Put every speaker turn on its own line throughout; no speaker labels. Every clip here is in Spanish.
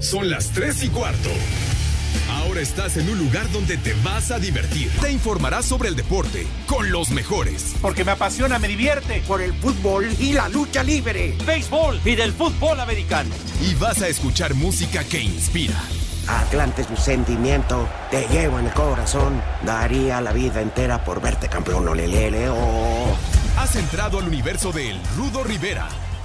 Son las 3 y cuarto. Ahora estás en un lugar donde te vas a divertir. Te informarás sobre el deporte con los mejores.
Porque me apasiona, me divierte.
Por el fútbol y la lucha libre.
Béisbol y del fútbol americano.
Y vas a escuchar música que inspira.
Atlante es mi sentimiento, te llevo en el corazón. Daría la vida entera por verte campeón, olelele, oh.
Has entrado al universo de El Rudo Rivera,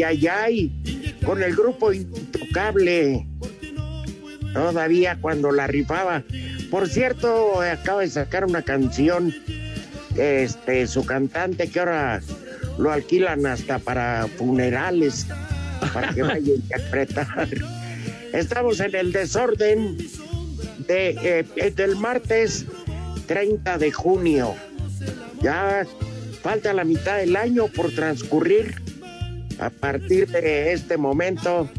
Ay. Con el grupo intocable. Todavía cuando la rifaba. Por cierto, acaba de sacar una canción. Este, su cantante que ahora lo alquilan hasta para funerales. Para que vaya a interpretar. Estamos en el desorden de, eh, del martes 30 de junio. Ya falta la mitad del año por transcurrir. A partir de este momento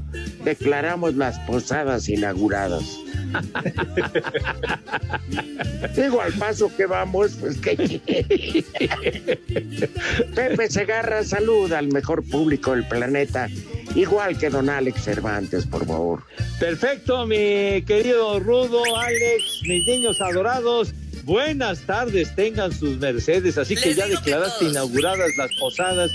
declaramos las posadas inauguradas. Digo, al paso que vamos, pues que... Pepe Segarra saluda al mejor público del planeta, igual que don Alex Cervantes, por favor.
Perfecto, mi querido Rudo, Alex, mis niños adorados. Buenas tardes, tengan sus mercedes. Así que ya declaraste inauguradas las posadas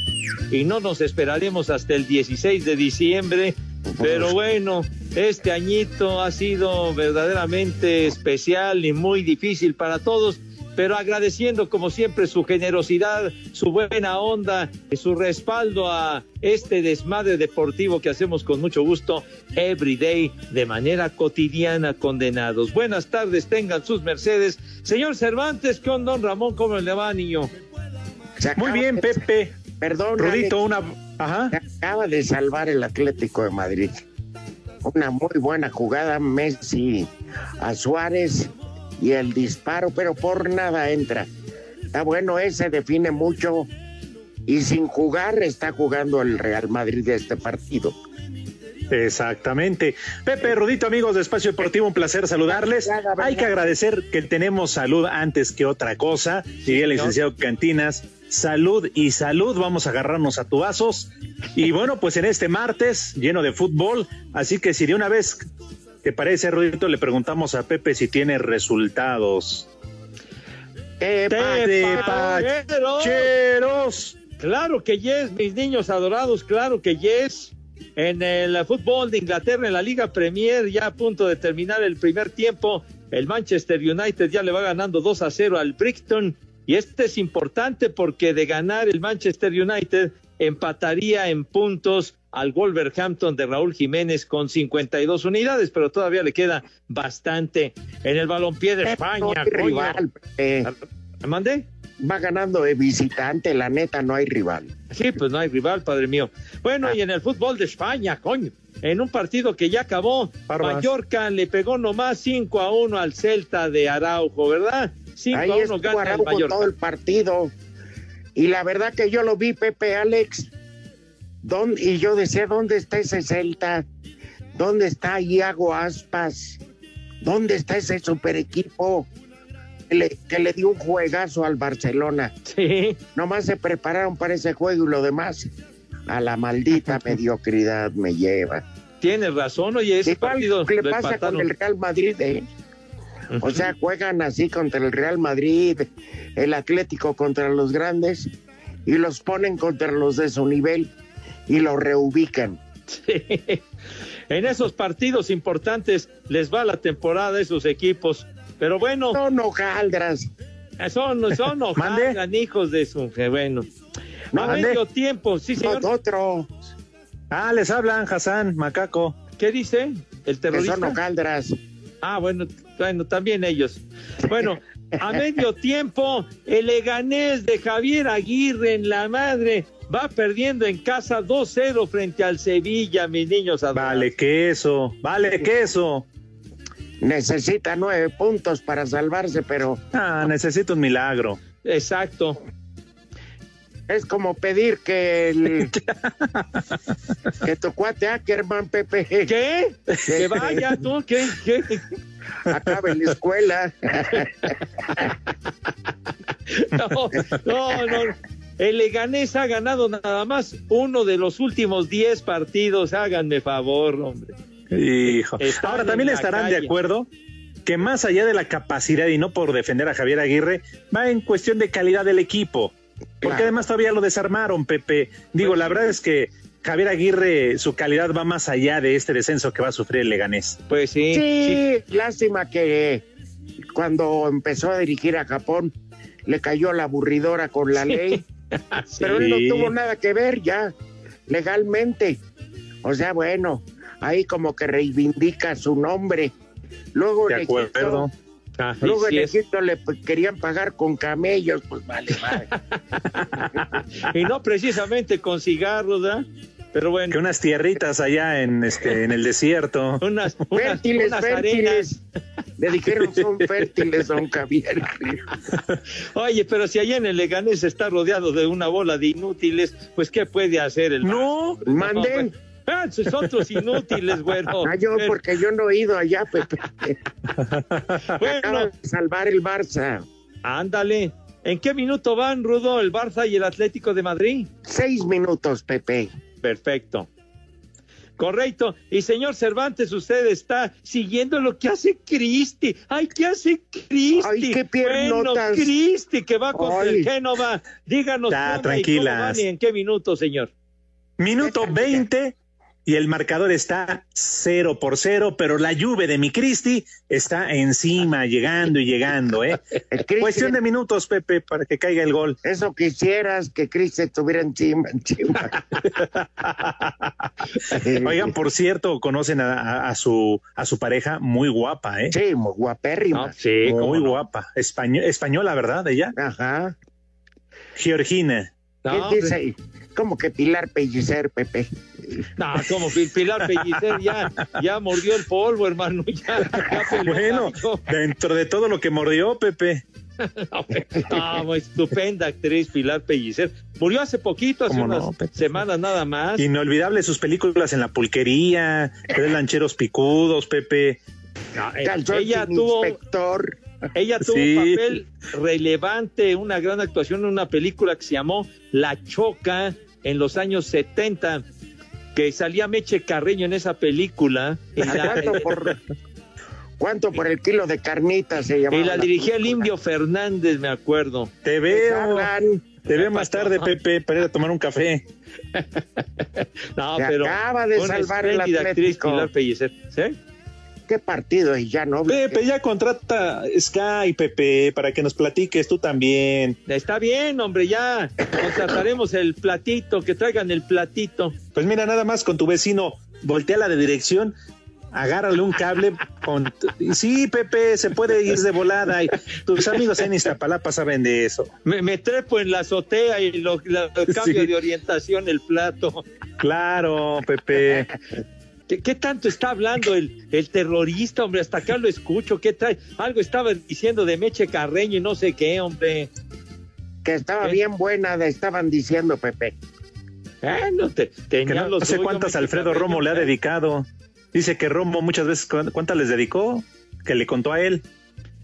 y no nos esperaremos hasta el 16 de diciembre. Pero bueno, este añito ha sido verdaderamente especial y muy difícil para todos. Pero agradeciendo como siempre su generosidad, su buena onda y su respaldo a este desmadre deportivo que hacemos con mucho gusto every day de manera cotidiana condenados. Buenas tardes, tengan sus mercedes. Señor Cervantes, con don Ramón? ¿Cómo le va, niño?
Muy bien, Pepe.
Perdón,
Rudito, una. Ajá.
se acaba de salvar el Atlético de Madrid. Una muy buena jugada, Messi a Suárez y el disparo, pero por nada entra. Está bueno, ese define mucho y sin jugar está jugando el Real Madrid de este partido.
Exactamente. Pepe, Rudito, amigos de Espacio Deportivo, un placer saludarles. Hay que agradecer que tenemos salud antes que otra cosa. Diría el licenciado Cantinas, salud y salud. Vamos a agarrarnos a tubazos. Y bueno, pues en este martes, lleno de fútbol. Así que si de una vez, ¿te parece, Rudito? Le preguntamos a Pepe si tiene resultados.
¡Eh, pa-
Cheros.
Claro que yes, mis niños adorados, claro que yes. En el fútbol de Inglaterra, en la Liga Premier, ya a punto de terminar el primer tiempo, el Manchester United ya le va ganando 2 a 0 al Brighton. Y este es importante porque de ganar el Manchester United empataría en puntos al Wolverhampton de Raúl Jiménez con 52 unidades, pero todavía le queda bastante en el balompié de España.
rival. eh,
¿Mandé?
va ganando de visitante, la neta, no hay rival.
Sí, pues no hay rival, padre mío. Bueno, y en el fútbol de España, coño, en un partido que ya acabó,
Barbas.
Mallorca le pegó nomás 5 a 1 al Celta de Araujo, ¿verdad? 5
Ahí
a 1
estuvo
gana el
Araujo
Mallorca.
todo el partido. Y la verdad que yo lo vi, Pepe Alex. ¿Dónde- y yo decía, ¿dónde está ese Celta? ¿Dónde está Iago Aspas? ¿Dónde está ese super equipo que le, que le dio un juegazo al Barcelona?
Sí,
Nomás se prepararon para ese juego y lo demás a la maldita mediocridad me lleva.
tienes razón, oye, ese partido
le pasa con el Real Madrid, ¿eh? O sea, juegan así contra el Real Madrid, el Atlético contra los grandes y los ponen contra los de su nivel y los reubican.
Sí. En esos partidos importantes les va la temporada a esos equipos. Pero bueno,
Son hojaldras.
son, son
Mande.
ojalá, hijos de su. bueno. No, a medio tiempo, sí, señor.
otro.
Ah, les hablan, Hassan, macaco.
¿Qué dice? ¿El terrorista?
Que son Caldras.
Ah, bueno, bueno, también ellos. Bueno, a medio tiempo, el Leganés de Javier Aguirre en la madre va perdiendo en casa 2-0 frente al Sevilla, mis niños.
Vale, queso, vale, queso.
Necesita nueve puntos para salvarse, pero.
Ah, necesita un milagro.
Exacto.
Es como pedir que el, que tu cuate Ackerman, Pepe.
¿Qué? Que vaya tú, ¿qué? ¿Qué?
Acabe la escuela.
No, no, no. El Leganés ha ganado nada más uno de los últimos diez partidos. Háganme favor, hombre.
Hijo. Ahora también estarán de acuerdo que más allá de la capacidad y no por defender a Javier Aguirre, va en cuestión de calidad del equipo. Porque además todavía lo desarmaron, Pepe. Digo, la verdad es que Javier Aguirre, su calidad va más allá de este descenso que va a sufrir el Leganés.
Pues sí.
Sí, lástima que cuando empezó a dirigir a Japón le cayó la aburridora con la ley. Pero él no tuvo nada que ver ya legalmente. O sea, bueno, ahí como que reivindica su nombre. Luego
de acuerdo.
Ah, luego en Egipto le querían pagar con camellos, pues vale, vale.
y no precisamente con cigarros, ¿verdad? Pero bueno.
Que unas tierritas allá en este en el desierto.
unas,
fértiles, fértiles. Le dijeron son fértiles, don Javier.
Oye, pero si allá en el Leganés está rodeado de una bola de inútiles, pues ¿qué puede hacer el
No,
manden.
Ah, esos otros inútiles, güero.
Ah, yo, porque yo no he ido allá, Pepe. bueno. de salvar el Barça.
Ándale. ¿En qué minuto van, Rudo, el Barça y el Atlético de Madrid?
Seis minutos, Pepe.
Perfecto. Correcto. Y señor Cervantes, usted está siguiendo lo que hace Cristi. Ay, ¿qué hace Cristi?
Ay, qué piernotas.
Bueno, Cristi, que va contra el Génova. Díganos.
Ya, tranquilas.
Y, en qué minuto, señor?
Minuto 20 y el marcador está cero por cero, pero la lluvia de mi Cristi está encima, llegando y llegando, ¿eh? Cuestión de minutos, Pepe, para que caiga el gol.
Eso quisieras que Cristi estuviera encima, encima.
Oigan, por cierto, conocen a, su a su pareja muy guapa, ¿eh?
Sí, muy guapérrima.
sí, muy guapa. española, ¿verdad? Ella.
Ajá.
Georgina.
¿Qué dice? Como que Pilar Pellicer, Pepe.
No, como Pilar Pellicer ya, ya mordió el polvo, hermano. Ya,
bueno, dentro de todo lo que mordió, Pepe.
no, estupenda actriz Pilar Pellicer. Murió hace poquito, hace unas semanas nada más.
Inolvidable sus películas en la pulquería, Tres lancheros picudos, Pepe.
Eh, ella tuvo ella tuvo un papel relevante, una gran actuación en una película que se llamó La Choca en los años 70 que salía Meche Carreño en esa película.
¿Cuánto, por, el kilo de carnitas se llamaba?
Y la, dirigía el Indio Fernández, me acuerdo.
Te veo. Te veo más tarde, Pepe, para ir a tomar un café.
no, pero.
Acaba de salvar el
actriz Pilar Pellicer. ¿Sí?
Qué partido y ya no.
Pepe, ya contrata Sky, Pepe, para que nos platiques tú también.
Está bien, hombre, ya contrataremos el platito, que traigan el platito.
Pues mira, nada más con tu vecino, voltea la de dirección, agárrale un cable con... Sí, Pepe, se puede ir de volada. Y tus amigos en Iztapalapa saben de eso.
Me, trepo en la azotea y lo, cambio de orientación el plato.
Claro, Pepe.
¿Qué, tanto está hablando el, el, terrorista, hombre? Hasta acá lo escucho. ¿Qué trae? Algo estaba diciendo de Meche Carreño y no sé qué, hombre.
Que estaba bien buena, estaban diciendo, Pepe.
Eh, no, te, no, sé cuántas Alfredo Romo le ha dedicado. Dice que Romo muchas veces, ¿cuántas les dedicó? Que le contó a él.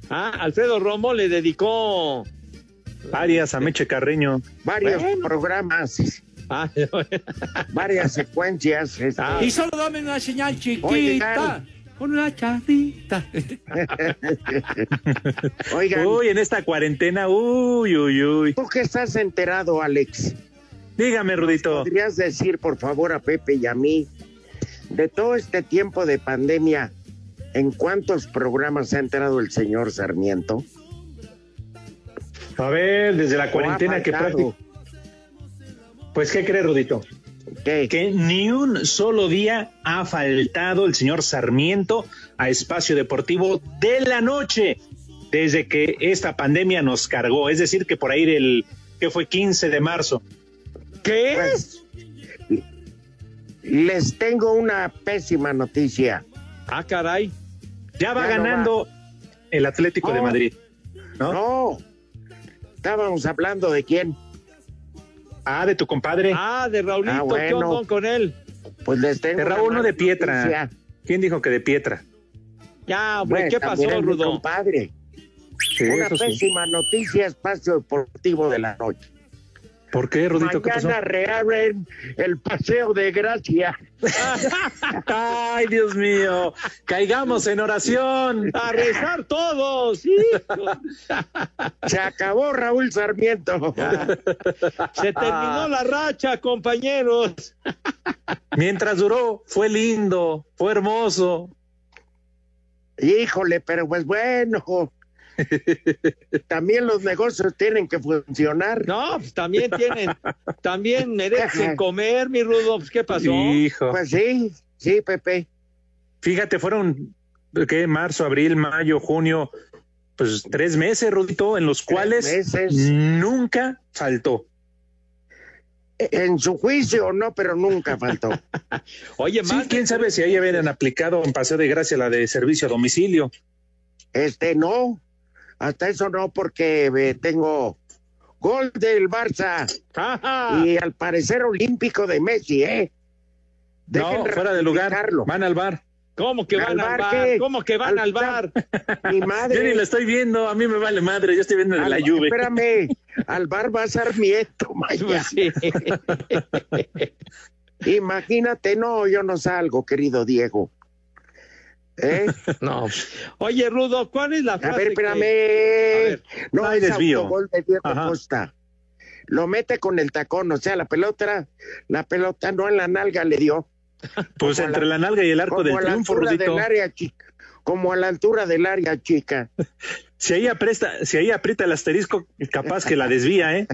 Ah, Alfredo Romo le dedicó
varias a Meche Carreño.
Varios programas. Ah, Varias secuencias. Este.
Ah. Y solo dame una señal chiquita. Con una charrita.
Oigan. Uy, en esta cuarentena, uy, uy, uy.
¿Tú qué estás enterado, Alex?
Dígame, Rudito.
¿Podrías decir, por favor, a Pepe y a mí, de todo este tiempo de pandemia, ¿en cuántos programas se ha enterado el señor Sarmiento?
A ver, desde la cuarentena que prácticamente Pues, ¿qué cree, Rudito? Que ni un solo día ha faltado el señor Sarmiento a Espacio Deportivo de la noche desde que esta pandemia nos cargó. Es decir, que por ahí el que fue 15 de marzo.
¿Qué?
Pues, les tengo una pésima noticia.
Ah, caray.
Ya va
Ya no
ganando el Atlético de. Madrid. ¿no?
No. Estábamos hablando de quién.
Ah, de tu compadre.
Ah, de Raulito,
Ah, bueno.
¿qué onda con él?
Pues les tengo.
de Raúl, no de Pietra.
noticia.
¿Quién dijo que de Pietra?
Ya, hombre, ¿qué pasó, Rudo?
compadre.
Sí,
Una
sí.
pésima noticia, espacio deportivo de la noche.
¿Por qué, Rudito? ¿Qué pasó?
Mañana reabren el paseo de gracia.
Ay, Dios mío. Caigamos en oración.
A rezar todos. hijo.
Se acabó Raúl Sarmiento.
Se terminó la racha, compañeros.
Mientras duró, fue lindo, fue hermoso.
Híjole, pero pues bueno. También los negocios tienen que funcionar.
No, pues también tienen, también merecen comer, mi Rudo. Pues, ¿Qué pasó?
Hijo.
Pues sí, sí, Pepe.
Fíjate, fueron, ¿qué? Marzo, abril, mayo, junio, pues tres meses, Rudito, en los cuales
meses.
nunca faltó.
En su juicio, no, pero nunca faltó.
Oye,
Sí,
más
quién sabe si ahí habían aplicado en Paseo de Gracia la de servicio a domicilio.
Este no, hasta eso no, porque eh, tengo gol del Barça
Ajá.
y al parecer olímpico de Messi, ¿eh? Dejen
no, fuera de lugar, van al bar.
¿Cómo que van
¿Al bar qué?
¿Cómo que van
Al
al bar?
Mi
Yo ni
madre.
la estoy viendo, a mí me vale madre, yo estoy viendo de
al-
la lluvia.
Espérame, al bar va a Sarmiento, Maya.
Pues sí.
Imagínate, no, yo no salgo, querido Diego. ¿Eh?
No. Oye, Rudo, ¿cuál es la
A
frase?
ver,
que-
espérame.
ver.
no
hay
es
desvío.
autogol de Diego. Costa. Lo mete con el tacón, o sea, la pelota, la pelota no en la nalga le dio.
Pues
como a
entre
la-
la nalga y el arco
como
del
a la
triunfo,
altura
Rudito.
del área chica. Como a la altura del área chica.
Si ahí apresta, si ahí aprieta el asterisco, capaz que la desvía, ¿eh?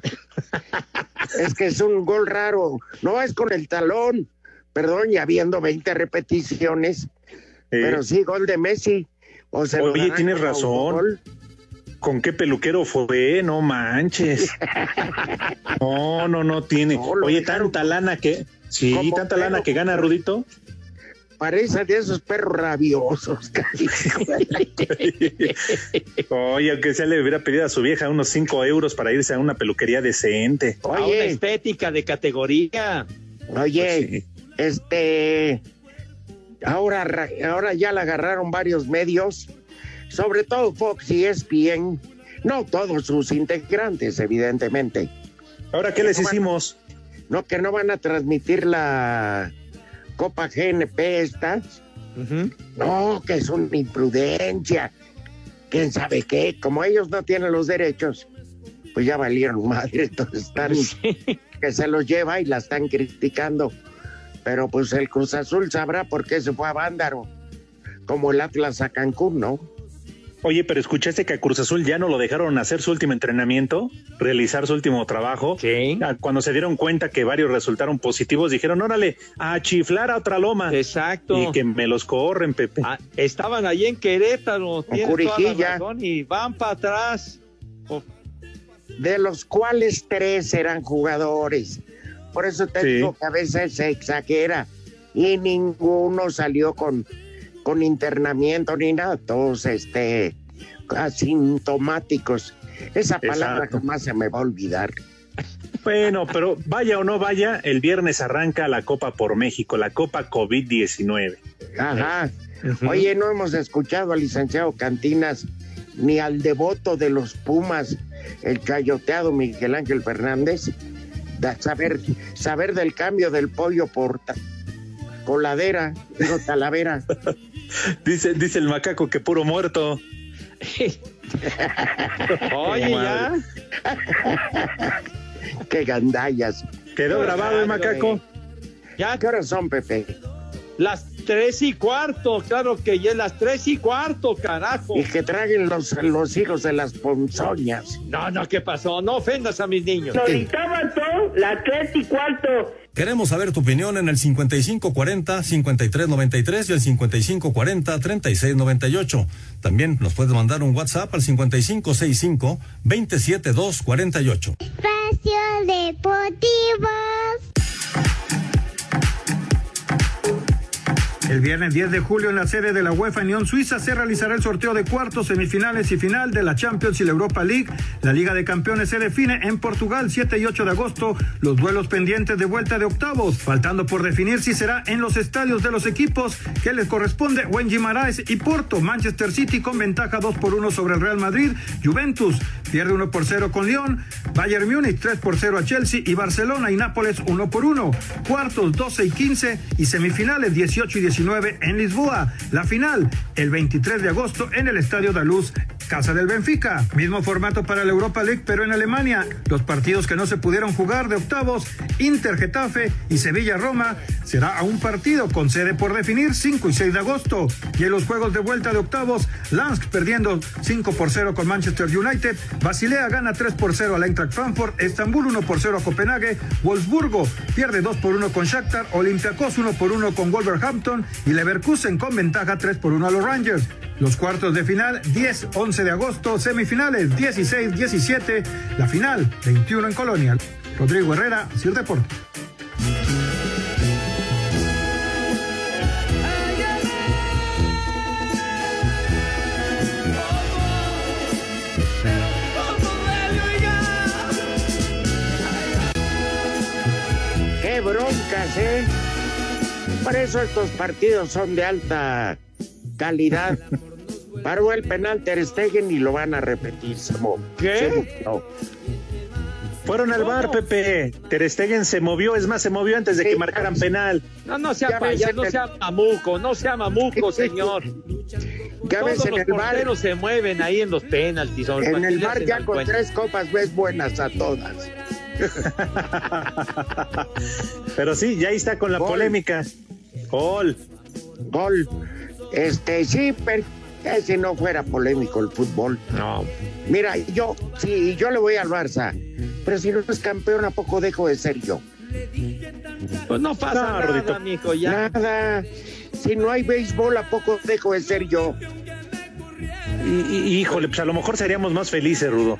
Es que es un gol raro. No es con el talón. Perdón, ya viendo 20 repeticiones.
Eh,
Pero sí, gol de Messi. O se
Oye, tienes razón. ¿Con qué peluquero fue? No manches. No, no, no tiene.
No,
Oye, tanta lana que. Sí, tanta
perro.
lana que gana Rudito.
Parece de esos perros rabiosos.
Oye, aunque sea le hubiera pedido a su vieja unos 5 euros para irse a una peluquería decente.
A una
Oye,
estética de categoría.
oye,
Pues sí.
este. Ahora, ra- ahora ya la agarraron varios medios, sobre todo Fox y ESPN. No todos sus integrantes, evidentemente.
Ahora, ¿qué les hicimos?
No, que no van a transmitir la Copa GNP esta. No, que es una imprudencia. ¿Quién sabe qué? Como ellos no tienen los derechos, pues ya valieron madre. Entonces están que se los lleva y la están criticando. Pero pues el Cruz Azul sabrá por qué se fue a Vándaro. Como el Atlas a Cancún, ¿no?
Oye, pero escuchaste que a Cruz Azul ya no lo dejaron hacer su último entrenamiento, realizar su último trabajo.
Sí.
Ah, Cuando se dieron cuenta que varios resultaron positivos, dijeron, órale, a chiflar a otra loma.
Exacto.
Y que me los corren, Pepe.
Ah, estaban allí en Querétaro, tienes toda la
Curijilla.
razón, y van para atrás. Oh,
De los cuales tres eran jugadores. Por eso te
Sí.
digo que a veces se exagera. Y ninguno salió con, con internamiento ni nada. Todos este, asintomáticos. Esa palabra
Exacto.
jamás se me va a olvidar.
Bueno, pero vaya o no vaya, el viernes arranca la Copa por México, la Copa COVID-19.
Ajá. Oye, no hemos escuchado al licenciado Cantinas ni al devoto de los Pumas, el chayoteado Miguel Ángel Fernández, saber, saber del cambio del pollo por ta- coladera, digo talavera.
Dice, dice el macaco que puro muerto.
Oye, ya.
Qué gandallas.
Quedó grabado el macaco.
Ya,
¿Qué horas son, Pepe?
Las tres y cuarto, claro que ya las tres y cuarto, carajo.
Y que traguen los, los hijos de las ponzoñas.
No, no, ¿qué pasó? No ofendas a mis niños.
Ahorita son las tres y cuarto.
Queremos saber tu opinión en el 5540-5393 y el 5540-3698. También nos puedes mandar un WhatsApp al 5565-27248.
Espacio Deportivo.
El viernes 10 de julio en la sede de la UEFA Unión Suiza se realizará el sorteo de cuartos, semifinales y final de la Champions y la Europa League. La Liga de Campeones se define en Portugal 7 y 8 de agosto, los duelos pendientes de vuelta de octavos, faltando por definir si será en los estadios de los equipos que les corresponde Wenji Marais y Porto, Manchester City con ventaja 2 por 1 sobre el Real Madrid, Juventus pierde 1 por 0 con Lyon, Bayern Múnich 3 por 0 a Chelsea y Barcelona y Nápoles 1 por 1, cuartos 12 y 15 y semifinales 18 y 19 en Lisboa. La final el 23 de agosto en el Estadio da Luz, Casa del Benfica. Mismo formato para la Europa League, pero en Alemania. Los partidos que no se pudieron jugar de octavos, Inter Getafe y Sevilla Roma, será a un partido con sede por definir 5 y 6 de agosto. Y en los juegos de vuelta de octavos, Lansk perdiendo 5 por 0 con Manchester United, Basilea gana 3 por 0 al Eintracht Frankfurt, Estambul 1 por 0 a Copenhague, Wolfsburgo pierde 2 por 1 con Shakhtar, Olympiacos 1 por 1 con Wolverhampton y Leverkusen con ventaja 3 por 1 a los Rangers. Los cuartos de final 10, 11 de agosto, semifinales 16, 17, la final 21 en Colonia. Rodrigo Herrera, Sir Deporte.
¡Qué broncas, eh! Por eso estos partidos son de alta calidad. Paró el penal Ter Stegen y lo van a repetir.
¿Qué?
Fueron al bar, Pepe. Ter Stegen se movió, es más, se movió antes de que marcaran penal.
No, no sea
Ya
payas,
ves,
no sea mamuco, no sea mamuco, señor.
Ya ves
Todos
en
los
el bar,
se mueven ahí en los penaltis.
en
¿para
el bar ya con tres copas ves buenas a todas.
Pero sí, ya ahí está con la
Gol.
polémica. Gol.
Gol. Este, sí, pero eh, si no fuera polémico el fútbol.
No,
Mira, yo, sí, yo le voy al Barça. Pero si no es campeón, ¿a poco dejo de ser yo?
pues no pasa
No,
nada,
Rudito.
mijo, ya.
Nada. Si no hay béisbol, ¿a poco dejo de ser yo?
Y, y- híjole, pues a lo mejor seríamos más felices, Rudo.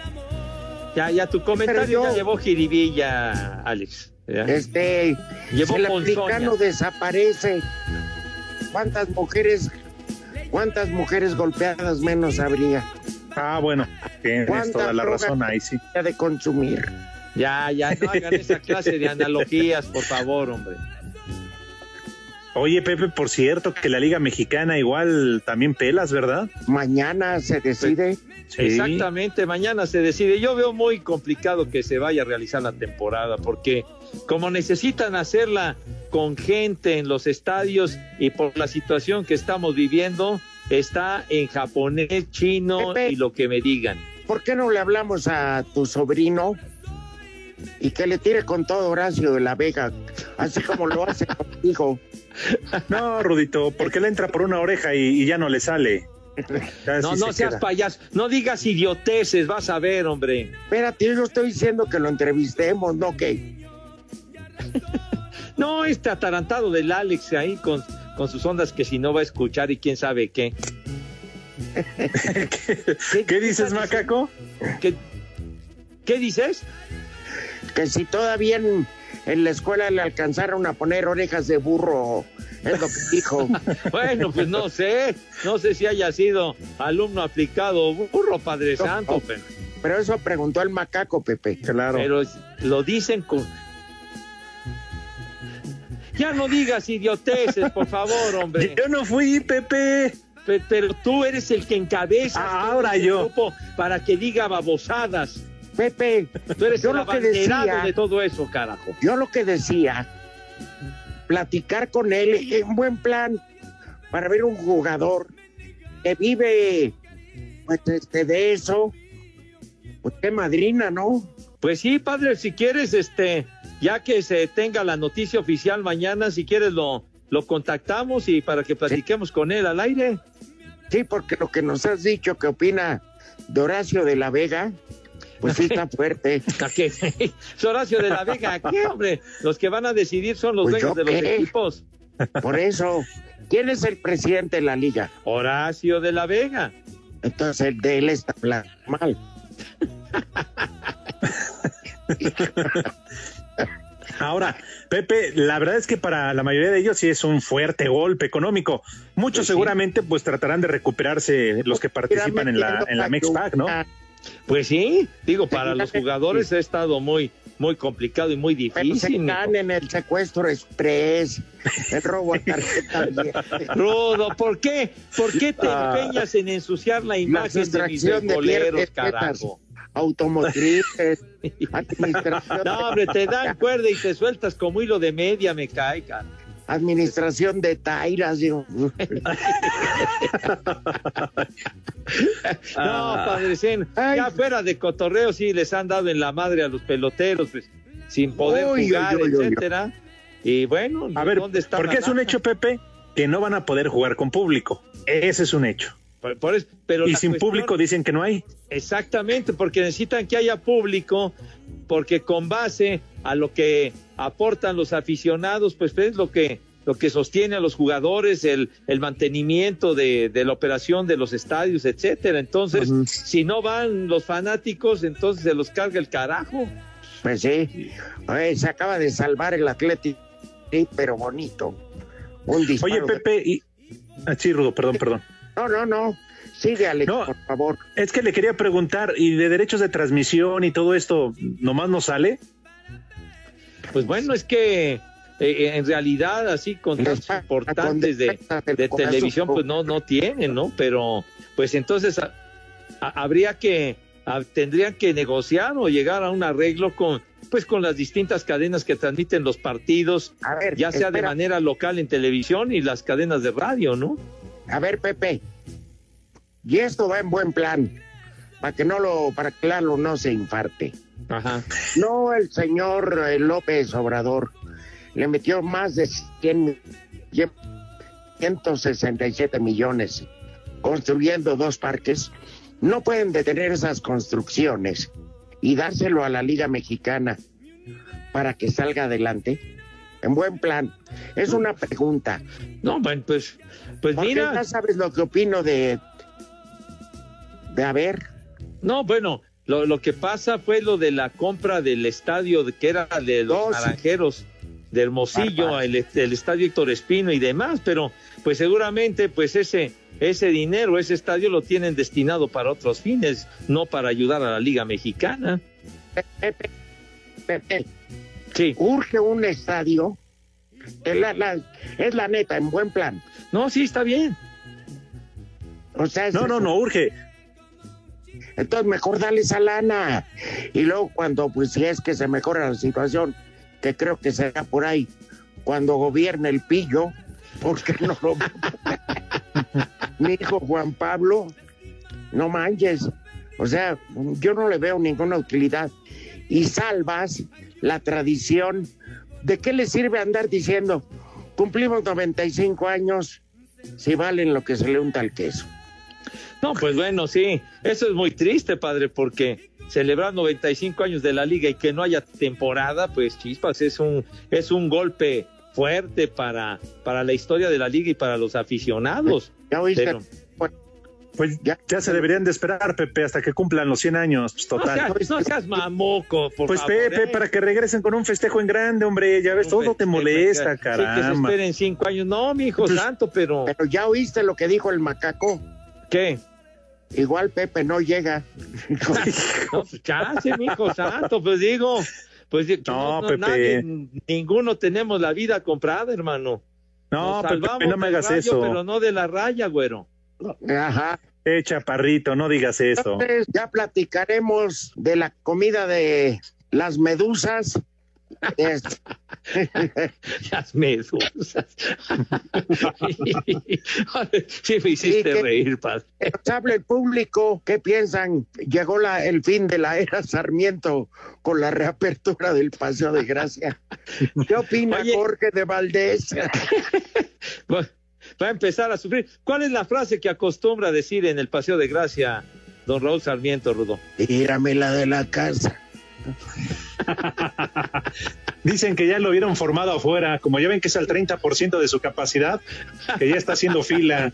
Ya, ya, tu comentario
yo-
ya llevó jiribilla, Alex. ¿ya?
Este,
Llevó
si el
ponzoña.
africano desaparece, ¿cuántas mujeres, cuántas mujeres golpeadas menos habría
Ah, bueno, tienes
¿Cuánta
toda la razón ahí, sí.
de consumir?
Ya, ya, no hagan esa clase de analogías, por favor, hombre.
Oye, Pepe, por cierto, que la Liga Mexicana igual también pelas, ¿verdad?
Mañana se decide.
Sí.
Exactamente, mañana se decide. Yo veo muy complicado que se vaya a realizar la temporada, porque como necesitan hacerla con gente en los estadios y por la situación que estamos viviendo, está en japonés, chino
Pepe.
y lo que me digan.
¿Por qué no le hablamos a tu sobrino y que le tire con todo Horacio de la Vega, así como lo hace contigo?
No, Rudito, porque le entra por una oreja y, y ya no le sale. Ya
No, no
se
seas
queda.
payaso, no digas idioteces, vas a ver, hombre.
Espérate, yo estoy diciendo que lo entrevistemos, ¿no? Que
No, este atarantado del Alex ahí con, con sus ondas que si no va a escuchar y quién sabe qué.
¿Qué, qué dices, macaco?
¿Qué, qué dices?
Que si todavía en, en la escuela le alcanzaron a poner orejas de burro, es lo que dijo.
Bueno, pues no sé, no sé si haya sido alumno aplicado burro, Padre Santo, pero,
Pero eso preguntó el macaco, Pepe.
Claro.
pero lo dicen con... Ya no digas idioteces, por favor, hombre.
Yo no fui, Pepe.
Pe- Pero tú eres el que encabeza
Ah, ahora yo.
para que diga babosadas.
Pepe,
Tú eres
Yo
el
lo que decía-
de todo eso, carajo.
yo lo que decía, platicar con él en buen plan para ver un jugador que vive pues este de eso. Pues qué madrina, ¿no?
Pues sí, padre, si quieres, este, ya que se tenga la noticia oficial mañana, si quieres lo, lo contactamos y para que platiquemos con él al aire.
Sí, porque lo que nos has dicho que opina de Horacio de la Vega, pues sí está fuerte.
¿A qué? Es Horacio de la Vega, ¿a qué, hombre? Los que van a decidir son los
Pues
dueños de los
qué.
equipos.
Por eso, ¿quién es el presidente de la liga?
Horacio de la Vega.
Entonces el de él está mal.
Ahora, Pepe, la verdad es que para la mayoría de ellos sí es un fuerte golpe económico. Muchos
Pues sí.
seguramente pues tratarán de recuperarse los que participan en la, en la Mexpac, ¿no?
Pues sí, digo, para los jugadores ha estado muy, muy complicado y muy
Pero se
difícil. mijo.
caen en el secuestro express, el robo a tarjeta.
Rudo, ¿por qué? ¿Por qué te
Ah.
empeñas en ensuciar la
La
imagen de mis boleros, carajo?
automotrices, administración,
No, hombre, te dan cuerda y te sueltas como hilo de media, me cae, cara.
Administración de tairas. Digo,
No, Padre Zen,
Ay.
ya fuera de cotorreo sí les han dado en la madre a los peloteros, pues, sin poder jugar, etcétera. Y bueno,
A ver,
¿dónde está
porque es un hecho, Pepe, que no van a poder jugar con público. Ese es un hecho.
Por- por eso- pero
Y sin
cuestión-
público dicen que no hay.
Exactamente, porque necesitan que haya público, porque con base a lo que aportan los aficionados, pues es lo que lo que sostiene a los jugadores, el, el mantenimiento de, de la operación de los estadios, etcétera. Entonces, si no van los fanáticos, entonces se los carga el carajo.
pues sí, Oye, se acaba de salvar el Atlético, sí, pero bonito. Un disparo
Oye,
de-
Pepe, y... Ah, sí, Rudo, perdón, perdón.
No, no, no. Sigue, Alex,
No.
por favor.
Es que le quería preguntar, ¿y de derechos de transmisión y todo esto nomás no sale?
Pues bueno, es que eh, en realidad así contratos importantes de, de televisión pues no no tienen, ¿no? Pero pues entonces a- a- habría que a- tendrían que negociar o llegar a un arreglo con pues con las distintas cadenas que transmiten los partidos,
A ver,
ya sea de manera local en televisión y las cadenas de radio, ¿no?
A ver, Pepe. Y esto va en buen plan. Para que no lo, para que Lalo no se infarte.
Ajá.
No, el señor eh, López Obrador le metió más de 100, 167 millones construyendo dos parques. No pueden detener esas construcciones y dárselo a la Liga Mexicana para que salga adelante. En buen plan. Es una pregunta.
No, pues pues mira,
ya sabes lo que opino de de haber
No, bueno, lo, lo que pasa fue lo de la compra del estadio que era de los
Oh, sí.
naranjeros de Hermosillo, el, el estadio Héctor Espino y demás, pero pues seguramente pues ese ese dinero, ese estadio lo tienen destinado para otros fines, no para ayudar a la Liga Mexicana.
Pepe, Pepe,
Sí.
urge un estadio. Es la, la- es la neta, en buen plan.
No, sí, está bien.
O sea, es
No, no, no, urge.
Entonces mejor dale esa lana. Y luego cuando, pues si es que se mejora la situación, que creo que será por ahí, cuando gobierne el pillo, porque no lo... Mi hijo Juan Pablo, no manches. O sea, yo no le veo ninguna utilidad. Y salvas la tradición. ¿De qué le sirve andar diciendo, cumplimos 95 años, si valen lo que se le unta al queso?
No, pues bueno, sí, eso es muy triste, padre, porque celebrar 95 años de la liga y que no haya temporada, pues chispas, es un, es un golpe fuerte para, para la historia de la liga y para los aficionados.
¿Ya oíste?
Pero-
Pues
Ya.
ya, se deberían de esperar, Pepe, hasta que cumplan los 100 años. Pues,
No
total.
seas, no seas mamoco, por
Pues
favor.
Pepe,
¿eh?
para que regresen con un festejo en grande, hombre, ya ves, todo te molesta,
Sí, que se
caramba.
esperen cinco años. No, mi hijo
Pues-
santo, pero...
Pero ya oíste lo que dijo el macaco.
¿Qué?
Igual Pepe no llega.
No, pues chance, mi hijo santo, pues digo... Pues
No,
no,
Pepe.
nadie, ninguno tenemos la vida comprada, hermano.
No,
Nos
Pepe, no me hagas
rayo,
eso.
Pero no de la raya, güero.
Ajá.
Eh, chaparrito, no digas eso.
Entonces, ya platicaremos de la comida de las medusas
Las medusas. sí, me hiciste
que-
reír, padre.
Habla el público, ¿qué piensan? Llegó la, el fin de la era Sarmiento con la reapertura del Paseo de Gracia. ¿Qué opina
Oye.
Jorge de Valdés?
Va va a empezar a sufrir. ¿Cuál es la frase que acostumbra decir en el Paseo de Gracia, don Raúl Sarmiento, Rudo?
Tírame la de la casa.
Dicen que ya lo vieron formado afuera, como ya ven que es al 30% de su capacidad, que ya está haciendo fila.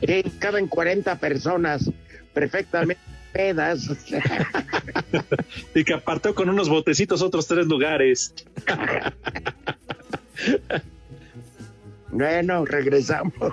Que caben 40 personas perfectamente pedas.
Y que apartó con unos botecitos otros tres lugares.
Bueno, regresamos.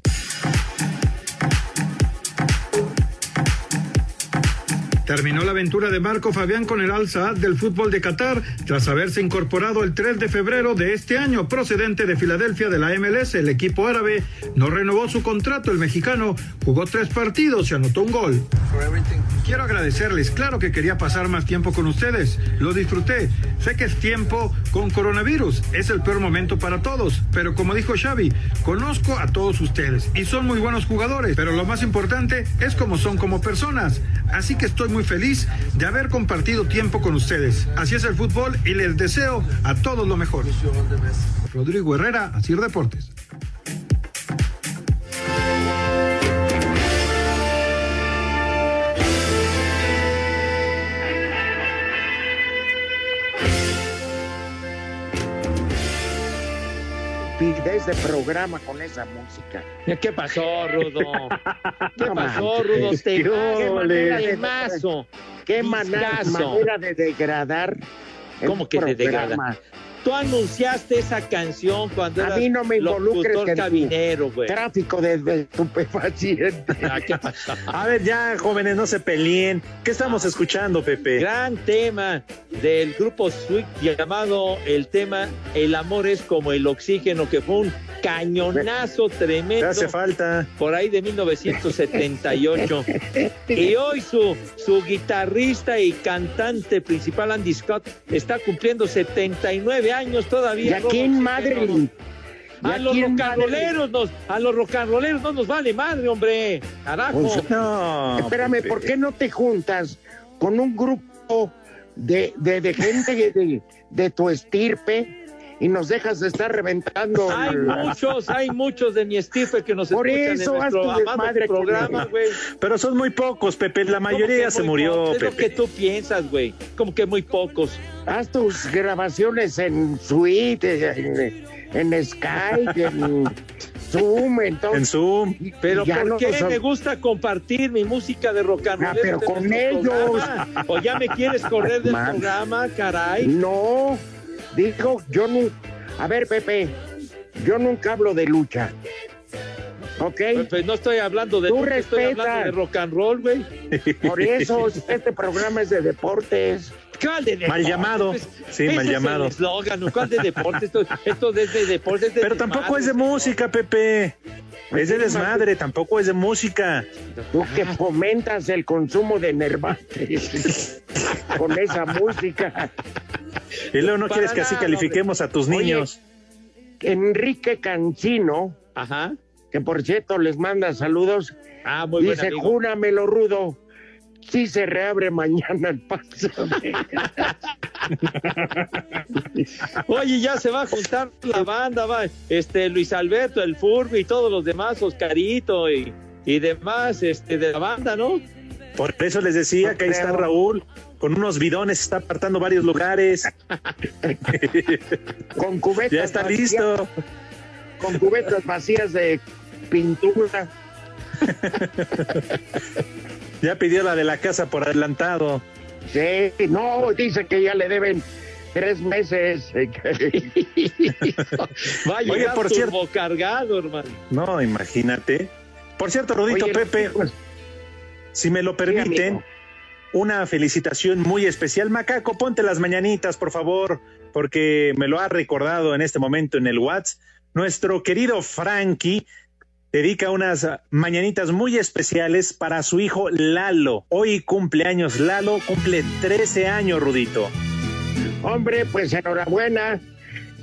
Terminó la aventura de Marco Fabián con el Al Saad del fútbol de Qatar tras haberse incorporado el 3 de febrero de este año procedente de Filadelfia de la MLS. El equipo árabe no renovó su contrato. El mexicano jugó tres partidos y anotó un gol. Quiero agradecerles. Claro que quería pasar más tiempo con ustedes. Lo disfruté. Sé que es tiempo con coronavirus. Es el peor momento para todos. Pero como dijo Xavi, conozco a todos ustedes y son muy buenos jugadores. Pero lo más importante es cómo son como personas. Así que estoy muy feliz de haber compartido tiempo con ustedes. Así es el fútbol y les deseo a todos lo mejor. Rodrigo Herrera, Asir Deportes.
De programa con esa música.
¿Qué pasó, Rudo? ¿Qué
No
pasó. Rudo?
Qué
Temazo,
manera de-
temazo.
Qué
Discazo.
manera de degradar.
¿Cómo que te
programa.
degrada? Tú anunciaste esa canción cuando
A
eras
mí no me involucres
cabinero, güey.
Tráfico de, de estupefacientes.
A ver, ya, jóvenes, no se peleen. ¿Qué estamos escuchando, Pepe?
Gran tema del grupo Sweet llamado el tema El amor es como el oxígeno, que fue un cañonazo
Te
tremendo
hace falta.
por ahí de 1978. y hoy su, su guitarrista y cantante principal, Andy Scott, está cumpliendo 79 años
¿Y
todavía.
a quién madre? ¿Y
A los rocanroleros nos, a los rocanroleros no nos vale madre, hombre. Carajo.
Pues,
No.
Espérame. ¿por qué no te juntas con un grupo de, de, de gente de, de tu estirpe y nos dejas de estar reventando?
Hay
la-
muchos, hay muchos de mi estirpe que nos
Por
escuchan
eso,
en
haz
nuestro
tu
amado programa, güey.
Pero son muy pocos, Pepe. La
¿Cómo
mayoría ya se murió,
pocos? Es lo
Pepe.
que tú piensas, güey. Como que muy pocos.
Haz tus grabaciones en Suite, en, en Skype, en Zoom, en todo.
En Zoom.
Pero ¿por
no
qué
nos-
me gusta compartir mi música de rock and roll?
Ah, pero
en
con ellos.
programa? ¿O ya me quieres correr del
Man.
programa, caray?
No, digo, yo no. A ver, Pepe, yo nunca hablo de lucha. ¿Ok?
Pues, no estoy hablando de
Tú
lucha, estoy hablando de rock and roll, güey.
Por eso este programa es de deportes.
¿Cuál de
Mal llamado.
Pues,
Sí, mal
es
llamado.
el eslogan, ¿Cuál de deportes? Esto, esto es de deportes. es de
Pero tampoco es de música, Pepe. Es de desmadre, tampoco es de música.
Tú que fomentas el consumo de nervantes con esa música.
Y luego no
Para
quieres que así califiquemos a tus
Oye,
niños.
Enrique Cancino,
Ajá.
que por cierto les manda saludos,
Ah, muy buen
dice,
amigo.
júramelo rudo, si se reabre mañana el paso.
Oye, ya se va a juntar la banda, va. Este Luis Alberto, el Furby y todos los demás, Oscarito y, y demás, este, de la banda, ¿no?
Por eso les decía
No
que ahí está. Raúl. Con unos bidones está apartando varios lugares.
con cubetas
ya está
vacías-
listo.
Con cubetas vacías de pintura.
Ya pidió la de la casa por adelantado.
Sí, no, dice que ya le deben tres meses.
Va a
Oye, por cierto-
cargado, hermano.
No, imagínate. Por cierto, Rodito
Oye,
Pepe,
pues,
Si me lo permiten, una felicitación muy especial. Macaco, ponte las mañanitas, por favor, porque me lo ha recordado en este momento en el WhatsApp. Nuestro querido Frankie dedica unas mañanitas muy especiales para su hijo Lalo. Hoy cumpleaños Lalo, cumple 13 años, Rudito.
Hombre, pues enhorabuena.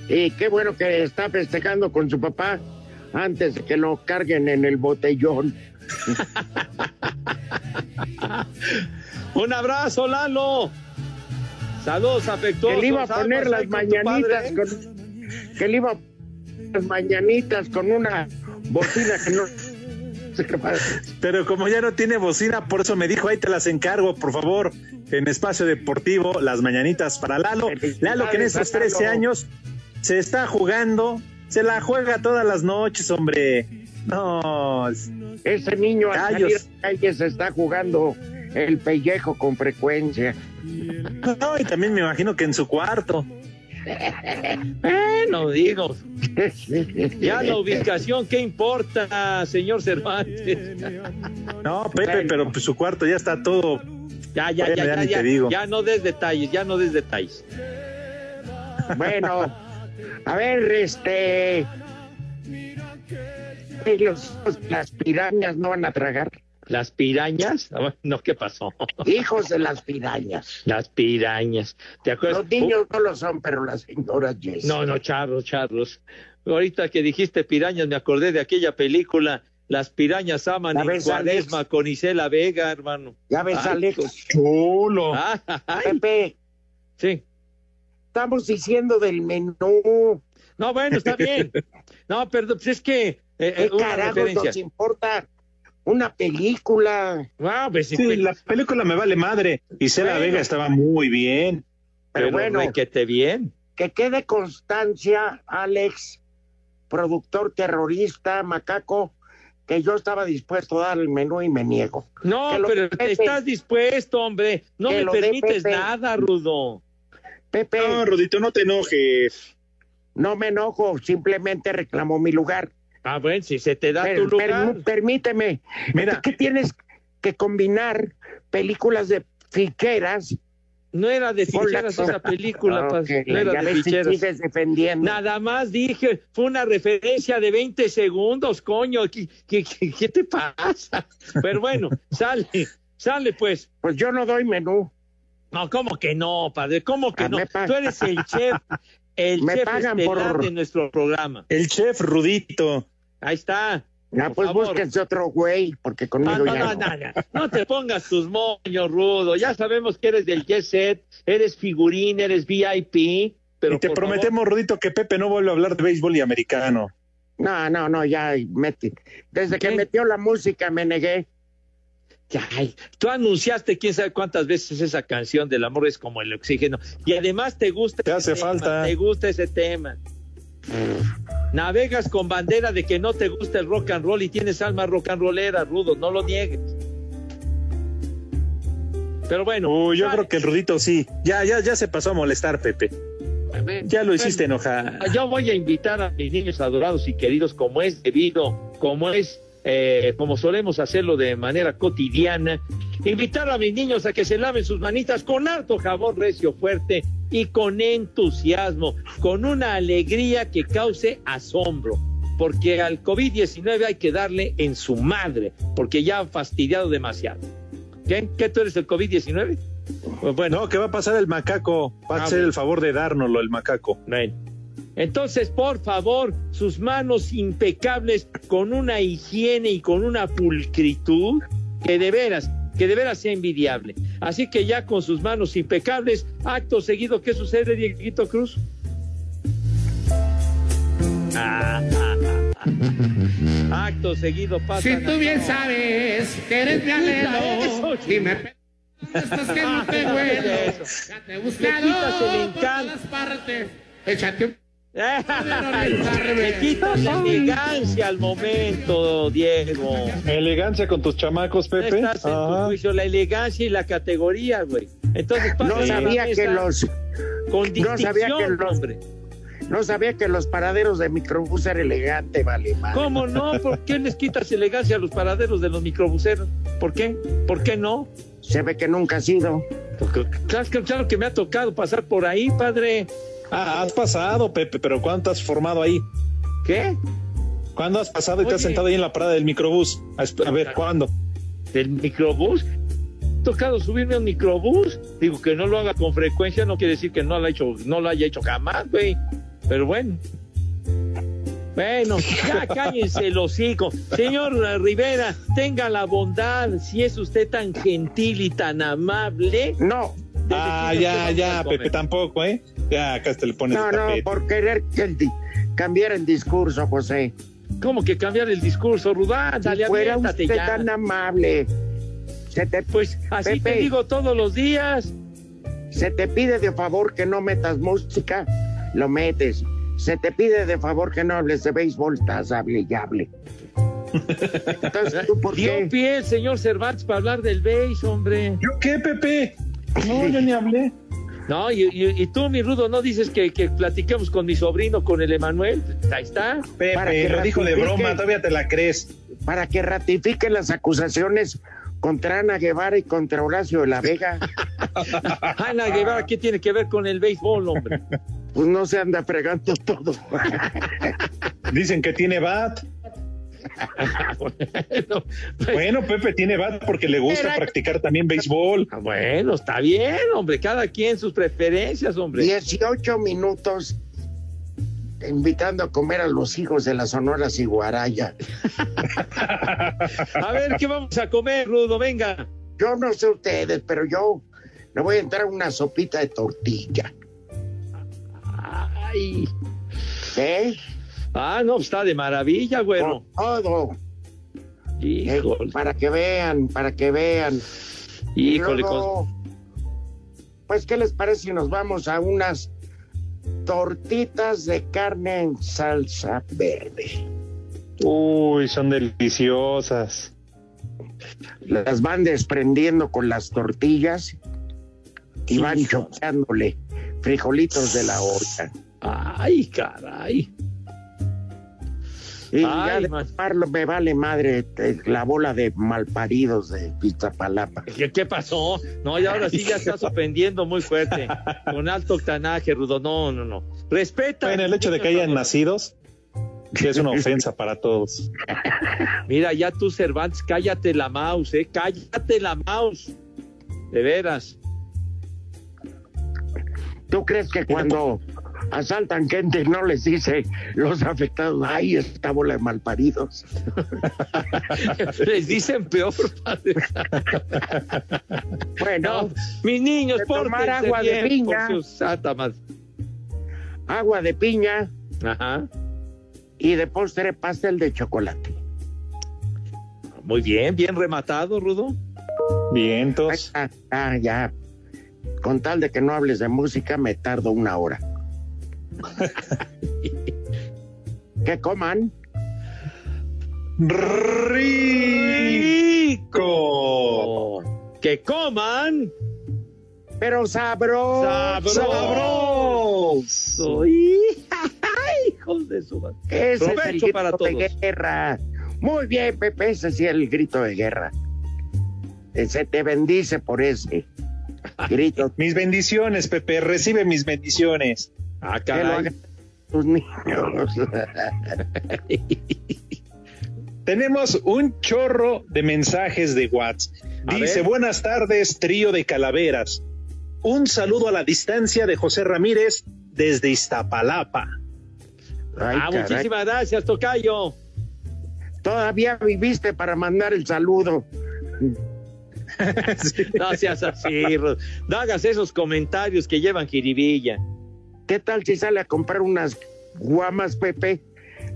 Y qué bueno que está festejando con su papá antes de que lo carguen en el botellón.
Un abrazo, Lalo. Saludos afectuosos.
Que le iba a poner
aguas
las
ahí con tu
mañanitas
padre.
con, que le iba a poner las mañanitas con una bocina que no.
Pero como ya no tiene bocina, por eso me dijo, ahí te las encargo, por favor, en espacio deportivo, las mañanitas para Lalo. Lalo, que en estos 13
Lalo.
años se está jugando, se la juega todas las noches, hombre. No,
Ese niño al salir a la calle se está jugando el pellejo con frecuencia.
no, y también me imagino que en su cuarto.
Bueno, digo. Ya la ubicación, ¿qué importa, señor Cervantes?
No, Pepe, pero pues, su cuarto ya está todo.
Ya, ya, ya,
ya
ya, ya,
te digo.
ya no des detalles, ya no des detalles.
Bueno, a ver, este. ¿y los- las pirañas no van a tragar.
¿Las pirañas? No, ¿qué pasó?
Hijos de las pirañas.
Las pirañas. ¿Te acuerdas?
Los niños no lo son, pero las señoras yes.
No, no, charros, charros. Ahorita que dijiste pirañas, me acordé de aquella película, Las pirañas aman en cuaresma con Isela Vega, hermano.
Ya ves,
Ay,
Alex.
Chulo.
ay.
Pepe,
Sí.
estamos diciendo del menú.
No, bueno, está bien. No, perdón, pues es que eh, eh,
¿Qué
referencia.
nos importa una película?
Ah, pues,
Sí,
pues,
la película me vale madre. Y Cela
Bueno.
Vega estaba muy bien.
Pero
pero
bueno.
requete bien.
Que quede constancia, Alex, productor terrorista, macaco, que yo estaba dispuesto a dar el menú y me niego.
No,
Que
pero
Pepe.
estás dispuesto, hombre. No
Que
me permites nada, Rudo.
Pepe,
No, Rudito, no te enojes.
no me enojo, simplemente reclamo mi lugar.
Ah, bueno, si se te da
Per-
tu
per-
lugar.
permíteme,
Mira.
¿qué tienes que combinar películas de ficheras?
No era de
la-
ficheras esa película,
Ah,
pa-
ok,
no era
ya
de
ves si
ficheras.
sigues defendiendo.
Nada más dije, fue una referencia de 20 segundos, coño. ¿Qué, qué, qué- qué te pasa? Pero bueno, sale, sale pues.
Pues yo no doy menú.
No, ¿cómo que no, padre? ¿Cómo que
Ah,
no? Tú eres el chef, el
Me
chef
pagan por-
de nuestro programa.
El chef Rudito.
Ahí está.
Ya,
Por
pues
favor.
búsquense otro güey, porque
No,
conmigo
no,
ya
no,
no.
no, no. No te pongas tus moños, Rudo. Ya sabemos que eres del Jet Set, eres figurín, eres VIP. Pero
y te prometemos, Rudito, que Pepe no vuelve a hablar de béisbol y americano.
No, no, no, ya mete. Desde que metió la música me negué.
favor. Ay, tú anunciaste quién sabe cuántas veces esa canción del amor es como el oxígeno. Y además te gusta
Te hace
tema,
falta.
Te gusta ese tema. Navegas con bandera de que no te gusta el rock and roll y tienes alma rock and rollera, Rudo, no lo niegues. Pero bueno,
Uy, yo creo que el Rudito sí. Ya, ya, ya se pasó a molestar, Pepe. Ya lo hiciste enojar.
Yo voy a invitar a mis niños adorados y queridos, como es debido, como es, eh, como solemos hacerlo de manera cotidiana, invitar a mis niños a que se laven sus manitas con harto jabón recio fuerte y con entusiasmo, con una alegría que cause asombro, porque al COVID-19 hay que darle en su madre, porque ya han fastidiado demasiado. ¿Qué? ¿Qué tú eres el COVID-19? Pues bueno,
No, ¿qué va a pasar el macaco? Va a
Ah,
hacer el favor de dárnoslo el macaco.
Bueno. Entonces, por favor, sus manos impecables con una higiene y con una pulcritud que de veras, que de veras sea envidiable. Así que ya con sus manos impecables, acto seguido, ¿qué sucede, Dieguito Cruz? Ah, ah, ah, ah. Acto seguido pasa.
Si tú bien sabes que eres mi anhelo y me estás que no te vuelo, ya te he buscado por todas partes. Échate un
Le quitas la elegancia al momento, Diego.
Elegancia con tus chamacos, Pepe.
Estás en tu juicio, la elegancia y la categoría, güey. Entonces,
No
pásale a la
sabía que los
con
no sabía que los-
hombre.
No sabía que los paraderos de microbús eran elegante, vale, madre.
¿Cómo no? ¿Por qué les quitas elegancia a los paraderos de los microbuseros? ¿Por qué? ¿Por qué no?
Se ve que nunca ha sido.
Claro, claro que me ha tocado pasar por ahí, padre.
Ah, has pasado, Pepe, pero ¿cuánto has formado ahí?
¿Qué?
¿Cuándo has pasado y te has sentado ahí en la parada del microbús? A, ver, ¿cuándo?
¿Del microbús? ¿Ha tocado subirme a un microbús? Digo que no lo haga con frecuencia, no quiere decir que no lo, ha hecho, no lo haya hecho jamás, güey. Pero bueno. Bueno, ya cállense el hocico. Señor Rivera, tenga la bondad, si es usted tan gentil y tan amable.
No.
Ah, ya, ya, Pepe, tampoco, ¿eh? Ya, acá te le pones
No,
el
no, por querer que el di- cambiar el discurso, José.
¿Cómo que cambiar el discurso, Rudán?
Si
Dale,
fuera
aviéntate
usted
ya.
tan amable. Se te,
Pues así
Pepe.
te digo todos los días.
se te pide de favor que no metas música, lo metes. Se te pide de favor que no hables de béisbol, estás hable y hable. Entonces, ¿tú por
Dio
qué?
pie el señor Cervantes para hablar del béis, hombre.
¿Yo qué, Pepe? No, yo ni hablé.
No, y, y- y tú, mi Rudo, ¿no dices que, que platiquemos con mi sobrino, con el Emanuel? Ahí está.
Para
Pepe,
que
lo dijo de broma, todavía te la crees.
Para que ratifiquen las acusaciones contra Ana Guevara y contra Horacio de la Vega.
Ana Guevara, ¿qué tiene que ver con el béisbol, hombre?
Pues no se anda fregando todo.
Dicen que tiene bat.
bueno, pues,
Bueno, Pepe tiene bat porque le gusta
Era-
practicar también béisbol.
ah, bueno, está bien, hombre. Cada quien sus preferencias, hombre.
18 minutos invitando a comer a los hijos de la Sonora Ciguaraya.
A ver, ¿qué vamos a comer, Rudo? Venga.
Yo no sé ustedes, pero yo le voy a entrar una sopita de tortilla.
Ay.
¿Eh?
Ah, no, está de maravilla, güero.
Todo. Eh, para que vean, para que vean.
Híjole.
luego, Pues, ¿qué les parece si nos vamos a unas tortitas de carne en salsa verde?
Uy, son deliciosas.
Las van desprendiendo con las tortillas y van chopeándole frijolitos de la olla.
Ay, caray.
Y
Ay,
ya de me vale madre la bola de malparidos de Iztapalapa.
¿Qué, qué pasó? No, y ahora sí ya estás ofendiendo muy fuerte. Con alto octanaje, Rudo. No, no, no. Respeta.
Bueno, el hecho de que hayan nacidos es una ofensa para todos.
Mira, ya tú, Cervantes, cállate la mouse, ¿eh? Cállate la mouse. De veras.
¿Tú crees que cuando asaltan gente no les dice los afectados, ay, esta bola de malparidos?
Les dicen peor, padre.
Bueno,
No, mis niños,
de tomar agua de
bien,
piña.
por su santa madre.
agua de piña
Ajá.
y de postre pastel de chocolate.
Muy bien, bien rematado, Rudo.
Vientos.
Ah, ah, ya. Con tal de que no hables de música, me tardo una hora. que coman.
Rico.
Que coman
Pero sabroso.
sabroso. ¡Ay, hijos de su madre!
Ese es el
Provecho
grito
para
de
todos.
guerra. Muy bien, Pepe, ese sí es el grito de guerra. Eh, Se te bendice por ese grito.
Mis bendiciones, Pepe. Recibe mis bendiciones.
Ah,
Que lo
caray.
tus niños.
Tenemos un chorro de mensajes de WhatsApp. Dice, buenas tardes, trío de calaveras. Un saludo a la distancia de José Ramírez desde Iztapalapa.
Ay,
ah,
caray.
muchísimas gracias, Tocayo.
Todavía viviste para mandar el saludo.
No seas así, Rudo. No hagas esos comentarios que llevan jiribilla.
¿Qué tal si sale a comprar unas guamas, Pepe?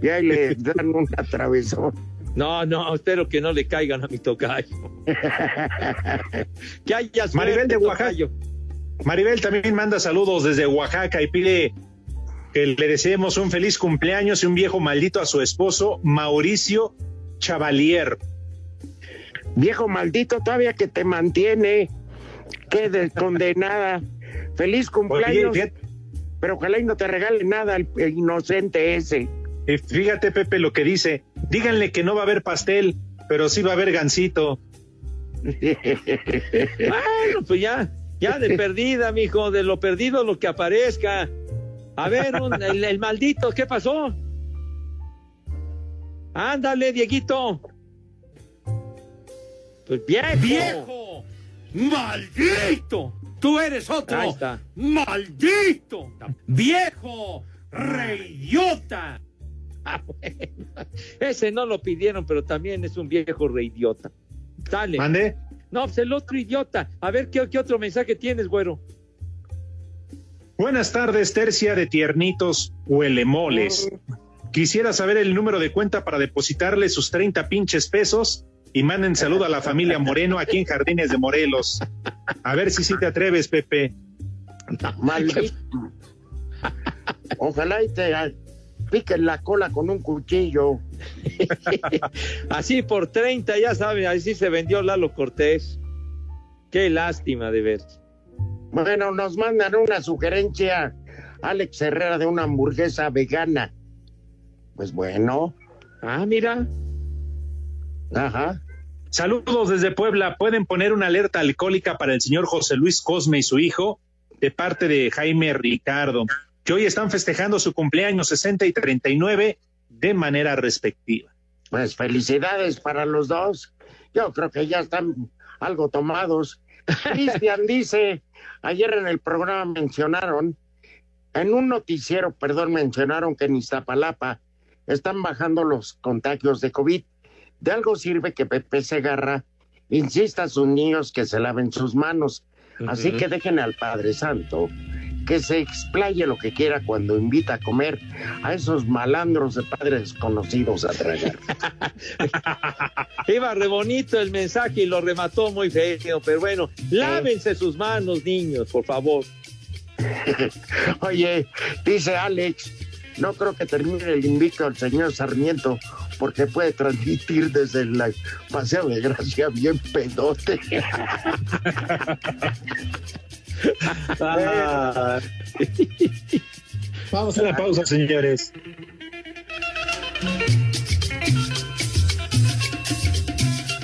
Y ahí le dan un atravesón.
No, no, espero que no le caigan a mi tocayo. que haya suerte,
Maribel de Oaxaca.
tocayo.
Maribel también manda saludos desde Oaxaca y pide que le deseemos un feliz cumpleaños y un viejo maldito a su esposo, Mauricio Chavalier.
Viejo maldito, todavía que te mantiene. Qué de- condenada. Feliz cumpleaños. Pero ojalá y no te regale nada el, el inocente ese.
Eh, fíjate, Pepe, lo que dice. Díganle que no va a haber pastel, pero sí va a haber gansito.
Bueno, pues ya, ya de perdida, mijo, de lo perdido lo que aparezca. A ver, un- el, el maldito, ¿qué pasó? Ándale, Dieguito. Pues viejo.
¡Viejo! ¡Maldito! Tú eres otro.
Ahí está.
¡Maldito! ¡Viejo! ¡Reyota!
Ah, bueno. Ese no lo pidieron, pero también es un viejo reidiota. Dale.
¿Mande?
No, pues el otro idiota. A ver, ¿qué, qué otro mensaje tienes, güero?
Buenas tardes, tercia de tiernitos huelemoles. Quisiera saber el número de cuenta para depositarle sus 30 pinches pesos y manden saludo a la familia Moreno aquí en Jardines de Morelos. A ver si sí te atreves, Pepe.
Maldito. Ojalá y te piquen la cola con un cuchillo.
Así por 30, ya saben, así se vendió Lalo Cortés. Qué lástima de ver.
Bueno, nos mandan una sugerencia, Alex Herrera, de una hamburguesa vegana. Pues bueno.
Ah, mira.
Ajá.
Saludos desde Puebla. ¿Pueden poner una alerta alcohólica para el señor José Luis Cosme y su hijo? De parte de Jaime Ricardo, que hoy están festejando su cumpleaños 60 y 39 de manera respectiva.
Pues felicidades para los dos. Yo creo que ya están algo tomados. Cristian dice, ayer en el programa mencionaron, en un noticiero, perdón, mencionaron que en Iztapalapa están bajando los contagios de COVID. De algo sirve que Pepe Segarra insista a sus niños que se laven sus manos. Así que dejen al Padre Santo que se explaye lo que quiera cuando invita a comer a esos malandros de padres desconocidos a tragar.
Iba re bonito el mensaje y lo remató muy feo, pero bueno, lávense sus manos, niños, por favor.
Oye, dice Alex, no creo que termine el invito al señor Sarmiento porque puede transmitir desde el Paseo de Gracia bien pedote.
Ah,
Vamos a una pausa, señores.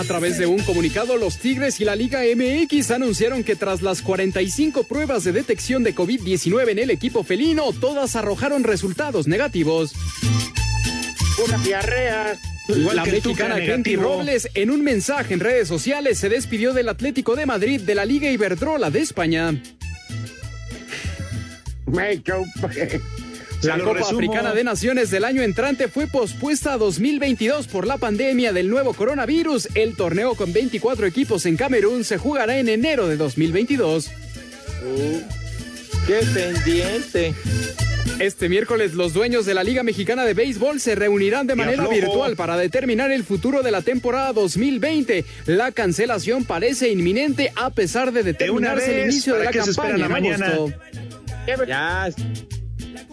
A través de un comunicado, los Tigres y la Liga MX anunciaron que tras las 45 pruebas de detección de COVID-19 en el equipo felino, todas arrojaron resultados negativos.
Una diarrea.
la mexicana Kenty Robles, en un mensaje en redes sociales, se despidió del Atlético de Madrid de la Liga Iberdrola de España. La Copa Africana de Naciones del año entrante fue pospuesta a 2022 por la pandemia del nuevo coronavirus. El torneo con 24 equipos en Camerún se jugará en enero de 2022.
¡Qué pendiente!
Este miércoles los dueños de la Liga Mexicana de Béisbol se reunirán de manera virtual para determinar el futuro de la temporada 2020. La cancelación parece inminente a pesar de determinarse el
vez,
inicio de
¿para
la campaña en agosto.
Ya.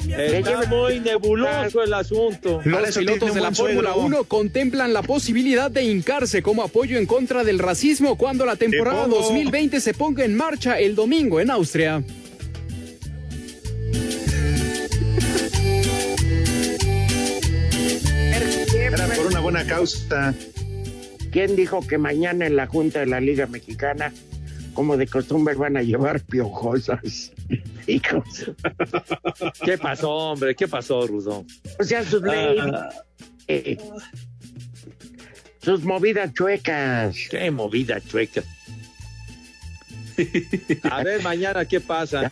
Está muy nebuloso el asunto.
Los pilotos de la Fórmula
suegro.
1 contemplan la posibilidad de hincarse como apoyo en contra del racismo cuando la temporada
pongo.
2020 se ponga en marcha el domingo en Austria.
Era por una buena causa.
¿Quién dijo que mañana en la Junta de la Liga Mexicana, como de costumbre, van a llevar piojosas? Hijos.
¿Qué pasó, hombre? ¿Qué pasó, Rudo?
O sea, sus leyes,
Ah,
eh, sus movidas chuecas.
qué movida chueca. A ver, mañana, ¿qué pasa?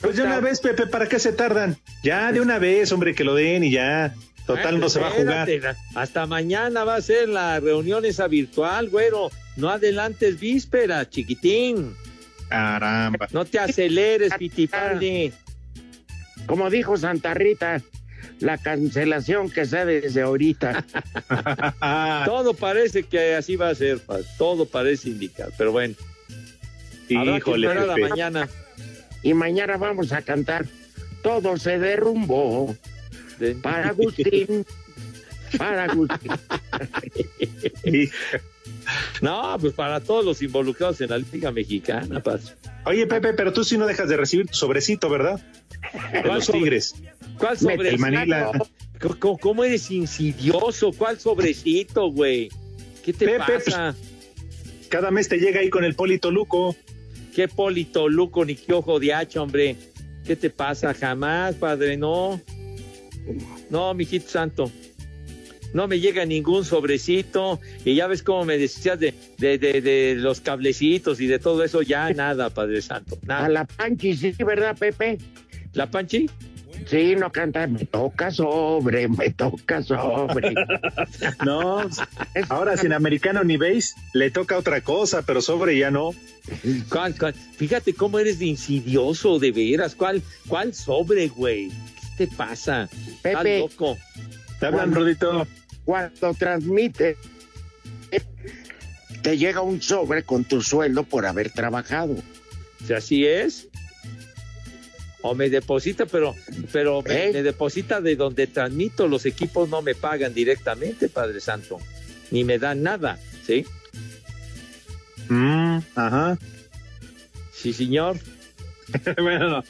Pues de una vez, Pepe, ¿para qué se tardan? Ya, de una vez, hombre, que lo den y ya. Total, no se va a jugar.
Hasta mañana va a ser la reunión esa virtual, güero. No adelantes víspera, chiquitín.
Caramba.
No te aceleres, Pitipaldi.
Como dijo Santa Rita, la cancelación que sea desde ahorita.
Todo parece que así va a ser, todo parece indicar, pero bueno. Habrá que
Híjole,
esperar a
Pepe.
mañana.
Y mañana vamos a cantar Todo se derrumbó.
De-
Para Agustín. Para Agustín.
No, pues para todos los involucrados en la Liga Mexicana, Paz.
Oye, Pepe, pero tú sí no dejas de recibir tu sobrecito, ¿verdad? De
¿Cuál
los
sobre-
Tigres.
¿Cuál sobrecito?
El Manila.
¿Cómo, cómo eres insidioso? ¿Cuál sobrecito, güey? ¿Qué te
Pepe,
pasa?
Cada mes te llega ahí con el Polito Luco.
¿Qué polito luco ni qué ojo de hacha, hombre? ¿Qué te pasa? Jamás, padre, no. No, mijito santo. No me llega ningún sobrecito. Y ya ves cómo me decías de, de, de, de los cablecitos y de todo eso. Ya nada, padre santo. Nada.
A la Panchi, sí, ¿verdad, Pepe?
¿La Panchi?
Sí, no canta, me toca sobre, me toca sobre.
No, ahora sin americano ni veis, le toca otra cosa, pero sobre ya no.
¿Cuál, cuál? Fíjate cómo eres de insidioso, de veras. ¿Cuál, cuál sobre, güey? ¿Qué te pasa? Estás
Pepe.
loco.
Te hablan, Rodito.
Cuando transmite, te llega un sobre con tu sueldo por haber trabajado.
Si así es. O me deposita, pero, pero me, me deposita de donde transmito. Los equipos no me pagan directamente, Padre Santo. Ni me dan nada, ¿sí?
Mm, ajá.
Sí, señor.
bueno,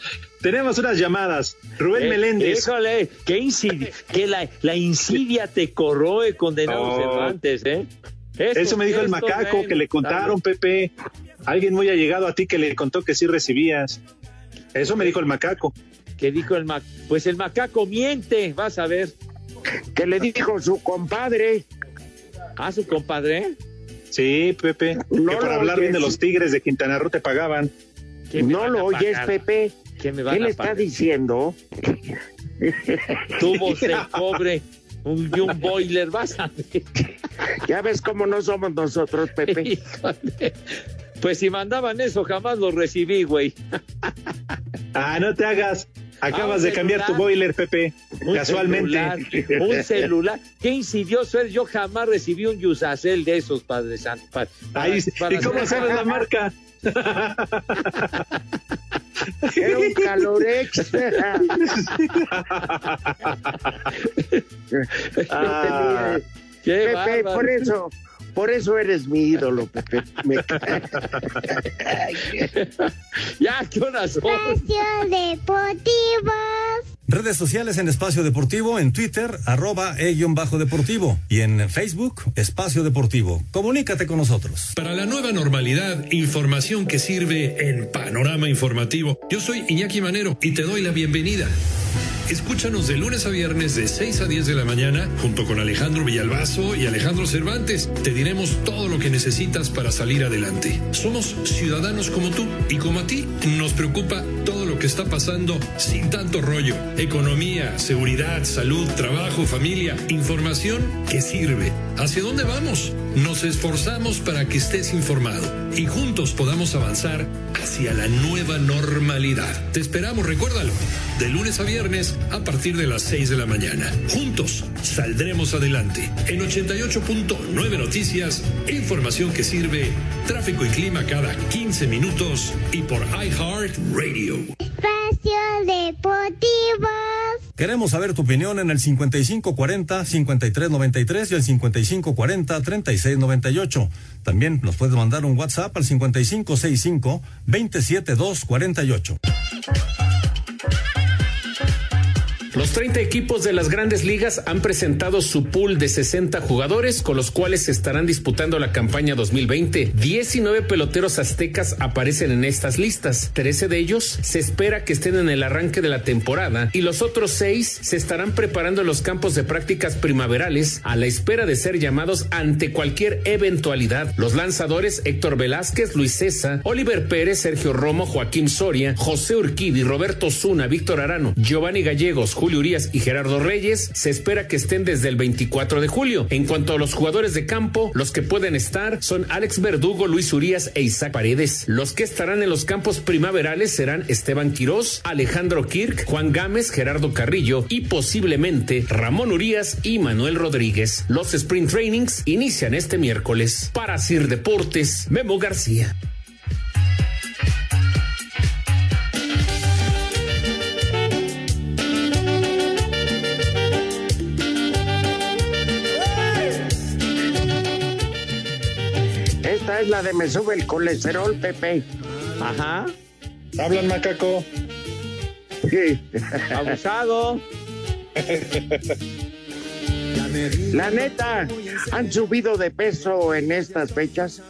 tenemos unas llamadas. Rubén
Eh,
Meléndez.
Híjole, qué insidia, que la, la insidia te corroe, condenado
Oh.
Cervantes, ¿eh?
Eso me dijo el macaco
ven,
que le contaron,
dale.
Pepe. Alguien muy allegado a ti que le contó que sí recibías. Eso me dijo el macaco.
¿Qué dijo el macaco? Pues el macaco miente, vas a ver.
Que le dijo su compadre.
¿A su compadre?
Sí, Pepe.
No
que por hablar bien de los Tigres de Quintana Roo te pagaban.
¿Qué
No lo oyes? Pepe.
¿Qué me van
¿Qué
a
le está
pagar?
diciendo?
Tuvo el pobre un, y un boiler, vas a ver.
Ya ves cómo no somos nosotros, Pepe.
Híjole. Pues si mandaban eso, jamás lo recibí, güey.
Ah, no te hagas. Acabas
Ah,
de cambiar tu boiler, Pepe.
Un
Casualmente.
celular, un celular. Qué insidioso eres. Yo jamás recibí un Yusacel de esos, Padre Santo. Pa- para-
Ahí,
para
¿Y cómo
hacer-
sabes la marca?
Era un calorex.
Ah,
Pepe, por eso, por eso eres mi ídolo, Pepe. Me-
Ya, ¿qué horas son?
Espacio Deportivo.
Redes sociales en Espacio Deportivo, en Twitter, arroba e-bajo deportivo y en Facebook, Espacio Deportivo. Comunícate con nosotros.
Para la nueva normalidad, información que sirve en Panorama Informativo. Yo soy Iñaki Manero y te doy la bienvenida. Escúchanos de lunes a viernes de 6 a 10 de la mañana junto con Alejandro Villalbazo y Alejandro Cervantes. Te diremos todo lo que necesitas para salir adelante. Somos ciudadanos como tú y como a ti nos preocupa todo lo que está pasando sin tanto rollo. Economía, seguridad, salud, trabajo, familia, información que sirve. ¿Hacia dónde vamos? Nos esforzamos para que estés informado y juntos podamos avanzar hacia la nueva normalidad. Te esperamos, recuérdalo, de lunes a viernes a partir de las 6 de la mañana. Juntos saldremos adelante. En 88.9 Noticias, información que sirve, tráfico y clima cada 15 minutos y por iHeart Radio.
Espacio Deportivo.
Queremos saber tu opinión en el 5540-5393 y el 5540-3698. También nos puedes mandar un WhatsApp al 5565-27248.
Los 30 equipos de las grandes ligas han presentado su pool de 60 jugadores con los cuales se estarán disputando la campaña 2020. 19 peloteros aztecas aparecen en estas listas. 13 de ellos se espera que estén en el arranque de la temporada y los otros 6 se estarán preparando en los campos de prácticas primaverales a la espera de ser llamados ante cualquier eventualidad. Los lanzadores Héctor Velázquez, Luis César, Oliver Pérez, Sergio Romo, Joaquín Soria, José Urquidi, Roberto Zuna, Víctor Arano, Giovanni Gallegos, Julio Urias y Gerardo Reyes, se espera que estén desde el 24 de julio. En cuanto a los jugadores de campo, los que pueden estar son Alex Verdugo, Luis Urias e Isaac Paredes. Los que estarán en los campos primaverales serán Esteban Quirós, Alejandro Kirk, Juan Gámez, Gerardo Carrillo y posiblemente Ramón Urias y Manuel Rodríguez. Los sprint trainings inician este miércoles. Para Sir Deportes, Memo García.
Es la de me sube el colesterol, Pepe.
Ajá.
Hablan macaco.
Sí.
Abusado.
La neta, ¿han subido de peso en estas fechas?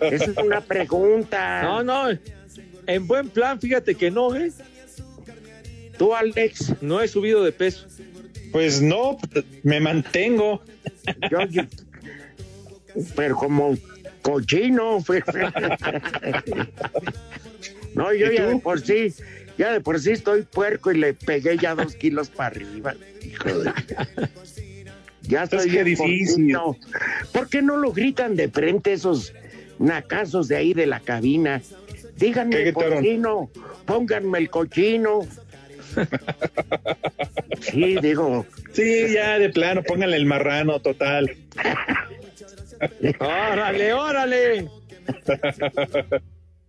Esa es una pregunta.
No, no. En buen plan, fíjate que no, ¿eh?
¿Tú, Alex?
No he subido de peso.
Pues no, me mantengo.
Yo- yo- pero como cochino. no, yo
¿Y
ya de por sí, ya de por sí estoy puerco y le pegué ya dos kilos para arriba. Hijo de- Ya estoy
difícil.
porcino. ¿Por qué no lo gritan de frente esos nacazos de ahí de la cabina?
¿Qué
Díganme
gritaron?
cochino, pónganme el cochino. Sí, digo,
Sí, ya de plano, pónganle el marrano total.
¡Órale, órale!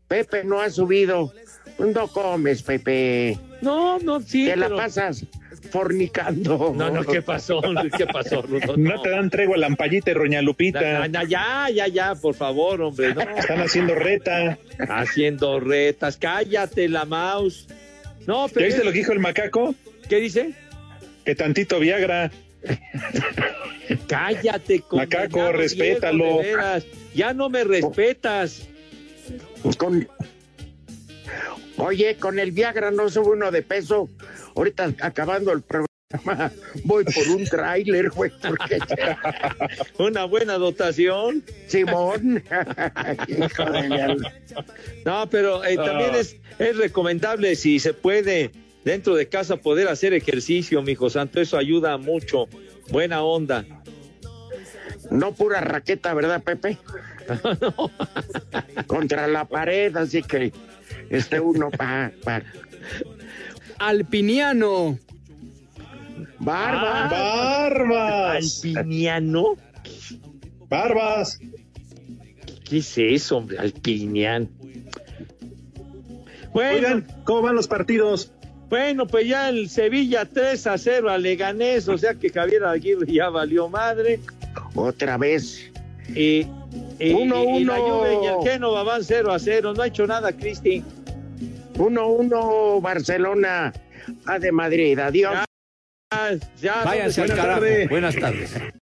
Pepe no ha subido. No comes, Pepe.
No, no, sí.
Te la
pero-
pasas fornicando.
No, no, ¿qué pasó? ¿Qué pasó, Rudo?
No te dan tregua la ampallita Roña Lupita.
Ya, ya, ya, ya, ya, por favor, hombre. No.
Están haciendo reta.
Haciendo retas. Cállate, la mouse. No,
¿Ya viste lo que dijo el macaco?
¿Qué dice?
Que tantito Viagra.
Cállate,
Macaco, respétalo.
Ya no me respetas.
Con... Oye, con el Viagra no sube uno de peso. Ahorita acabando el programa, voy por un tráiler, güey, porque
Una buena dotación.
Simón.
No, pero eh, también
Ah.
es, es recomendable, si se puede, dentro de casa poder hacer ejercicio, mijo santo. Eso ayuda mucho. Buena onda.
No pura raqueta, ¿verdad, Pepe? Contra la pared, así que este uno pa, pa.
Alpiniano.
Barba.
¡Barbas!
¿Alpiniano?
¡Barbas!
¿Qué es eso, hombre? Alpiniano. Bueno,
Oigan, ¿cómo van los partidos?
Bueno, pues ya el Sevilla 3 a 0 a Leganés, o sea que Javier Aguirre ya valió madre.
Otra vez.
Y, y,
Uno,
y- y la
uno.
Juve y el Génova van 0 a 0. No ha hecho nada, Cristi.
1-1 Barcelona a de Madrid. Adiós.
Ya, ya,
Váyanse al
¿dónde-
carajo.
tardes.
Buenas tardes.